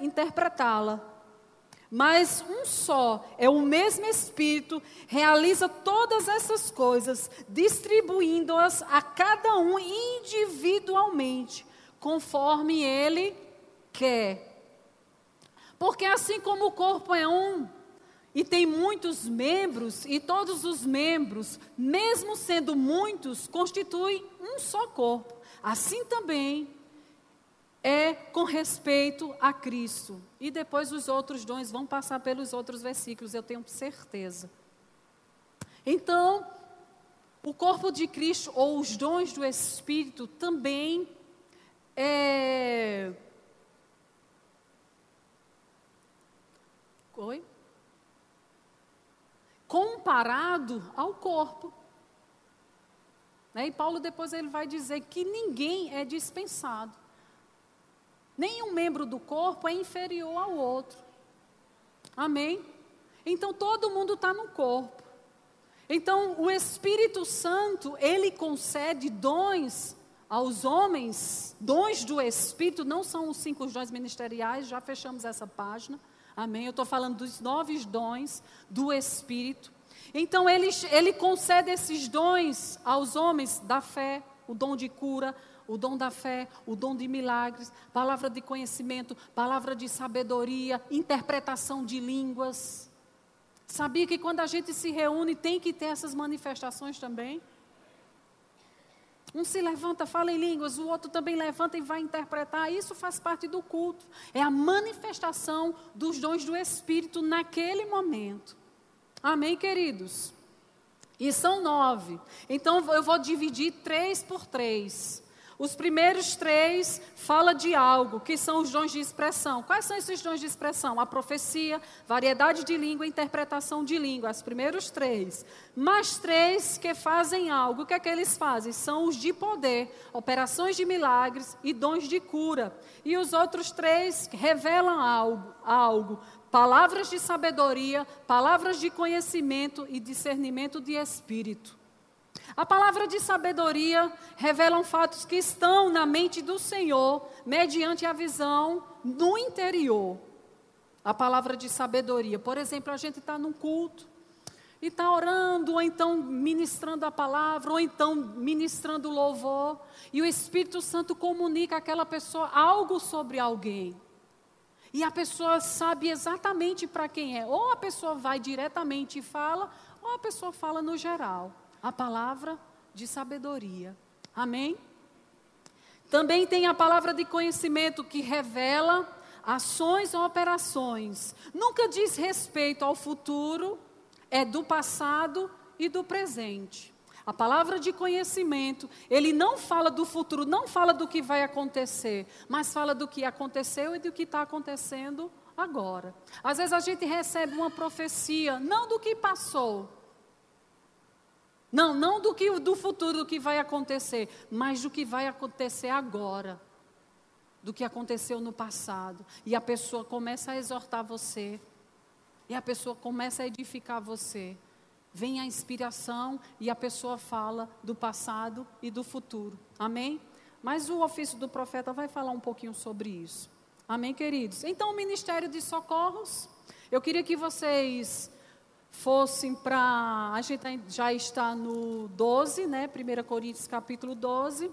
interpretá-la. Mas um só, é o mesmo Espírito, realiza todas essas coisas, distribuindo-as a cada um individualmente, conforme ele quer. Porque assim como o corpo é um, e tem muitos membros, e todos os membros, mesmo sendo muitos, constituem um só corpo. Assim também é com respeito a Cristo. E depois os outros dons vão passar pelos outros versículos, eu tenho certeza. Então, o corpo de Cristo, ou os dons do Espírito, também é. Oi? Comparado ao corpo. Né? E Paulo depois ele vai dizer que ninguém é dispensado. Nenhum membro do corpo é inferior ao outro. Amém? Então todo mundo está no corpo. Então o Espírito Santo, ele concede dons aos homens, dons do Espírito, não são os cinco dons ministeriais, já fechamos essa página. Amém? Eu estou falando dos nove dons do Espírito. Então, ele, ele concede esses dons aos homens da fé, o dom de cura, o dom da fé, o dom de milagres, palavra de conhecimento, palavra de sabedoria, interpretação de línguas. Sabia que quando a gente se reúne tem que ter essas manifestações também? Um se levanta, fala em línguas, o outro também levanta e vai interpretar. Isso faz parte do culto. É a manifestação dos dons do Espírito naquele momento. Amém, queridos? E são nove. Então eu vou dividir três por três. Os primeiros três fala de algo, que são os dons de expressão. Quais são esses dons de expressão? A profecia, variedade de língua, interpretação de língua. Os primeiros três. Mais três que fazem algo. O que é que eles fazem? São os de poder, operações de milagres e dons de cura. E os outros três revelam algo, algo palavras de sabedoria, palavras de conhecimento e discernimento de espírito. A palavra de sabedoria revelam fatos que estão na mente do Senhor, mediante a visão no interior. A palavra de sabedoria. Por exemplo, a gente está num culto e está orando, ou então ministrando a palavra, ou então ministrando louvor, e o Espírito Santo comunica àquela pessoa algo sobre alguém. E a pessoa sabe exatamente para quem é. Ou a pessoa vai diretamente e fala, ou a pessoa fala no geral a palavra de sabedoria. Amém? Também tem a palavra de conhecimento que revela ações ou operações. Nunca diz respeito ao futuro, é do passado e do presente. A palavra de conhecimento, ele não fala do futuro, não fala do que vai acontecer, mas fala do que aconteceu e do que está acontecendo agora. Às vezes a gente recebe uma profecia, não do que passou, não, não do que do futuro do que vai acontecer, mas do que vai acontecer agora. Do que aconteceu no passado. E a pessoa começa a exortar você. E a pessoa começa a edificar você. Vem a inspiração e a pessoa fala do passado e do futuro. Amém? Mas o ofício do profeta vai falar um pouquinho sobre isso. Amém, queridos? Então, o ministério de socorros, eu queria que vocês fossem para. A gente já está no 12, né? 1 Coríntios capítulo 12.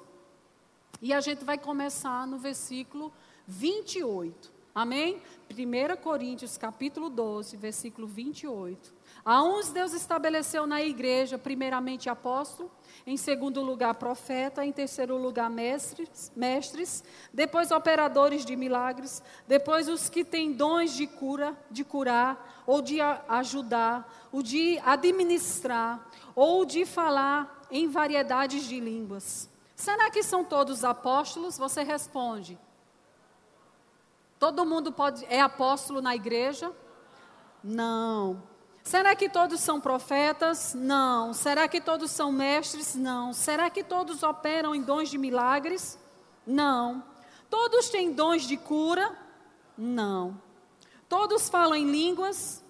E a gente vai começar no versículo 28. Amém? 1 Coríntios capítulo 12, versículo 28. A uns Deus estabeleceu na igreja, primeiramente apóstolo, em segundo lugar profeta, em terceiro lugar mestres, mestres, depois operadores de milagres, depois os que têm dons de cura, de curar, ou de ajudar, o de administrar, ou de falar em variedades de línguas. Será que são todos apóstolos? Você responde. Todo mundo pode é apóstolo na igreja? Não. Será que todos são profetas? Não. Será que todos são mestres? Não. Será que todos operam em dons de milagres? Não. Todos têm dons de cura? Não. Todos falam em línguas?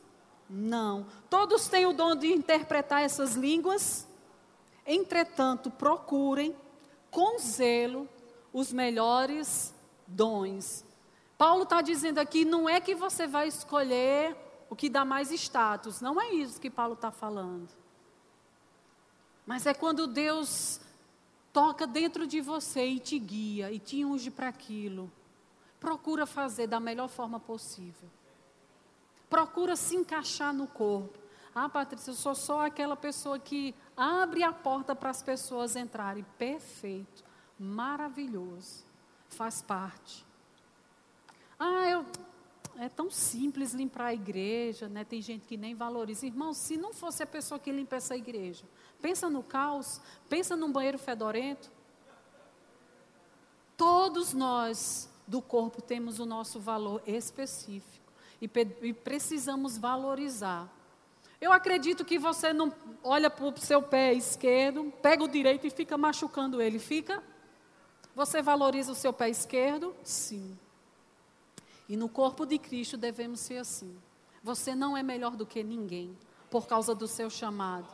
Não. Todos têm o dom de interpretar essas línguas? Entretanto, procurem com zelo os melhores dons. Paulo está dizendo aqui: não é que você vai escolher o que dá mais status. Não é isso que Paulo está falando. Mas é quando Deus toca dentro de você e te guia e te unge para aquilo. Procura fazer da melhor forma possível. Procura se encaixar no corpo. Ah, Patrícia, eu sou só aquela pessoa que abre a porta para as pessoas entrarem. Perfeito. Maravilhoso. Faz parte. Ah, eu, é tão simples limpar a igreja, né? Tem gente que nem valoriza. Irmão, se não fosse a pessoa que limpa essa igreja, pensa no caos, pensa num banheiro fedorento. Todos nós do corpo temos o nosso valor específico e, e precisamos valorizar. Eu acredito que você não olha para o seu pé esquerdo, pega o direito e fica machucando ele. Fica? Você valoriza o seu pé esquerdo? Sim. E no corpo de Cristo devemos ser assim. Você não é melhor do que ninguém por causa do seu chamado.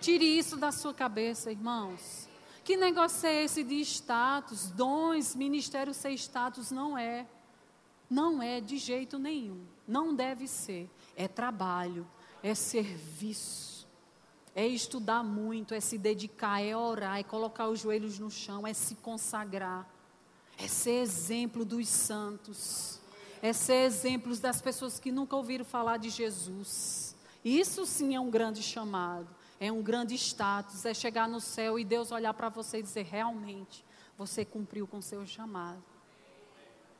Tire isso da sua cabeça, irmãos. Que negócio é esse de status, dons, ministério ser status? Não é. Não é de jeito nenhum. Não deve ser. É trabalho, é serviço, é estudar muito, é se dedicar, é orar, é colocar os joelhos no chão, é se consagrar, é ser exemplo dos santos, é ser exemplo das pessoas que nunca ouviram falar de Jesus. Isso sim é um grande chamado é um grande status, é chegar no céu e Deus olhar para você e dizer: realmente, você cumpriu com seu chamado.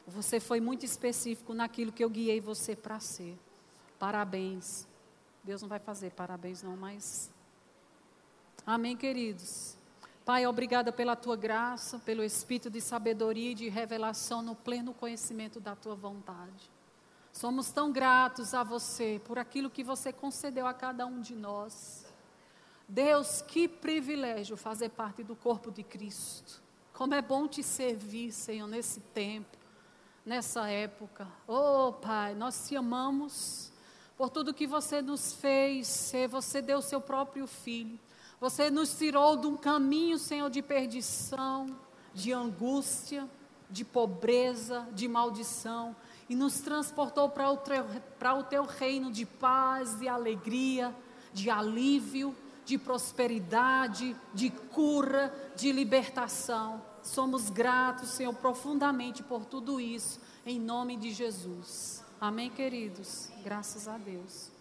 Você foi muito específico naquilo que eu guiei você para ser. Parabéns. Deus não vai fazer parabéns, não, mas. Amém, queridos. Pai, obrigada pela tua graça, pelo espírito de sabedoria e de revelação no pleno conhecimento da tua vontade. Somos tão gratos a você por aquilo que você concedeu a cada um de nós. Deus, que privilégio fazer parte do corpo de Cristo. Como é bom te servir, Senhor, nesse tempo, nessa época. Oh, Pai, nós te amamos por tudo que você nos fez. Você deu seu próprio filho. Você nos tirou de um caminho, Senhor, de perdição, de angústia, de pobreza, de maldição e nos transportou para o, teu reino de paz, de alegria, de alívio de prosperidade, de cura, de libertação. Somos gratos, Senhor, profundamente por tudo isso, em nome de Jesus. Amém, queridos? Graças a Deus.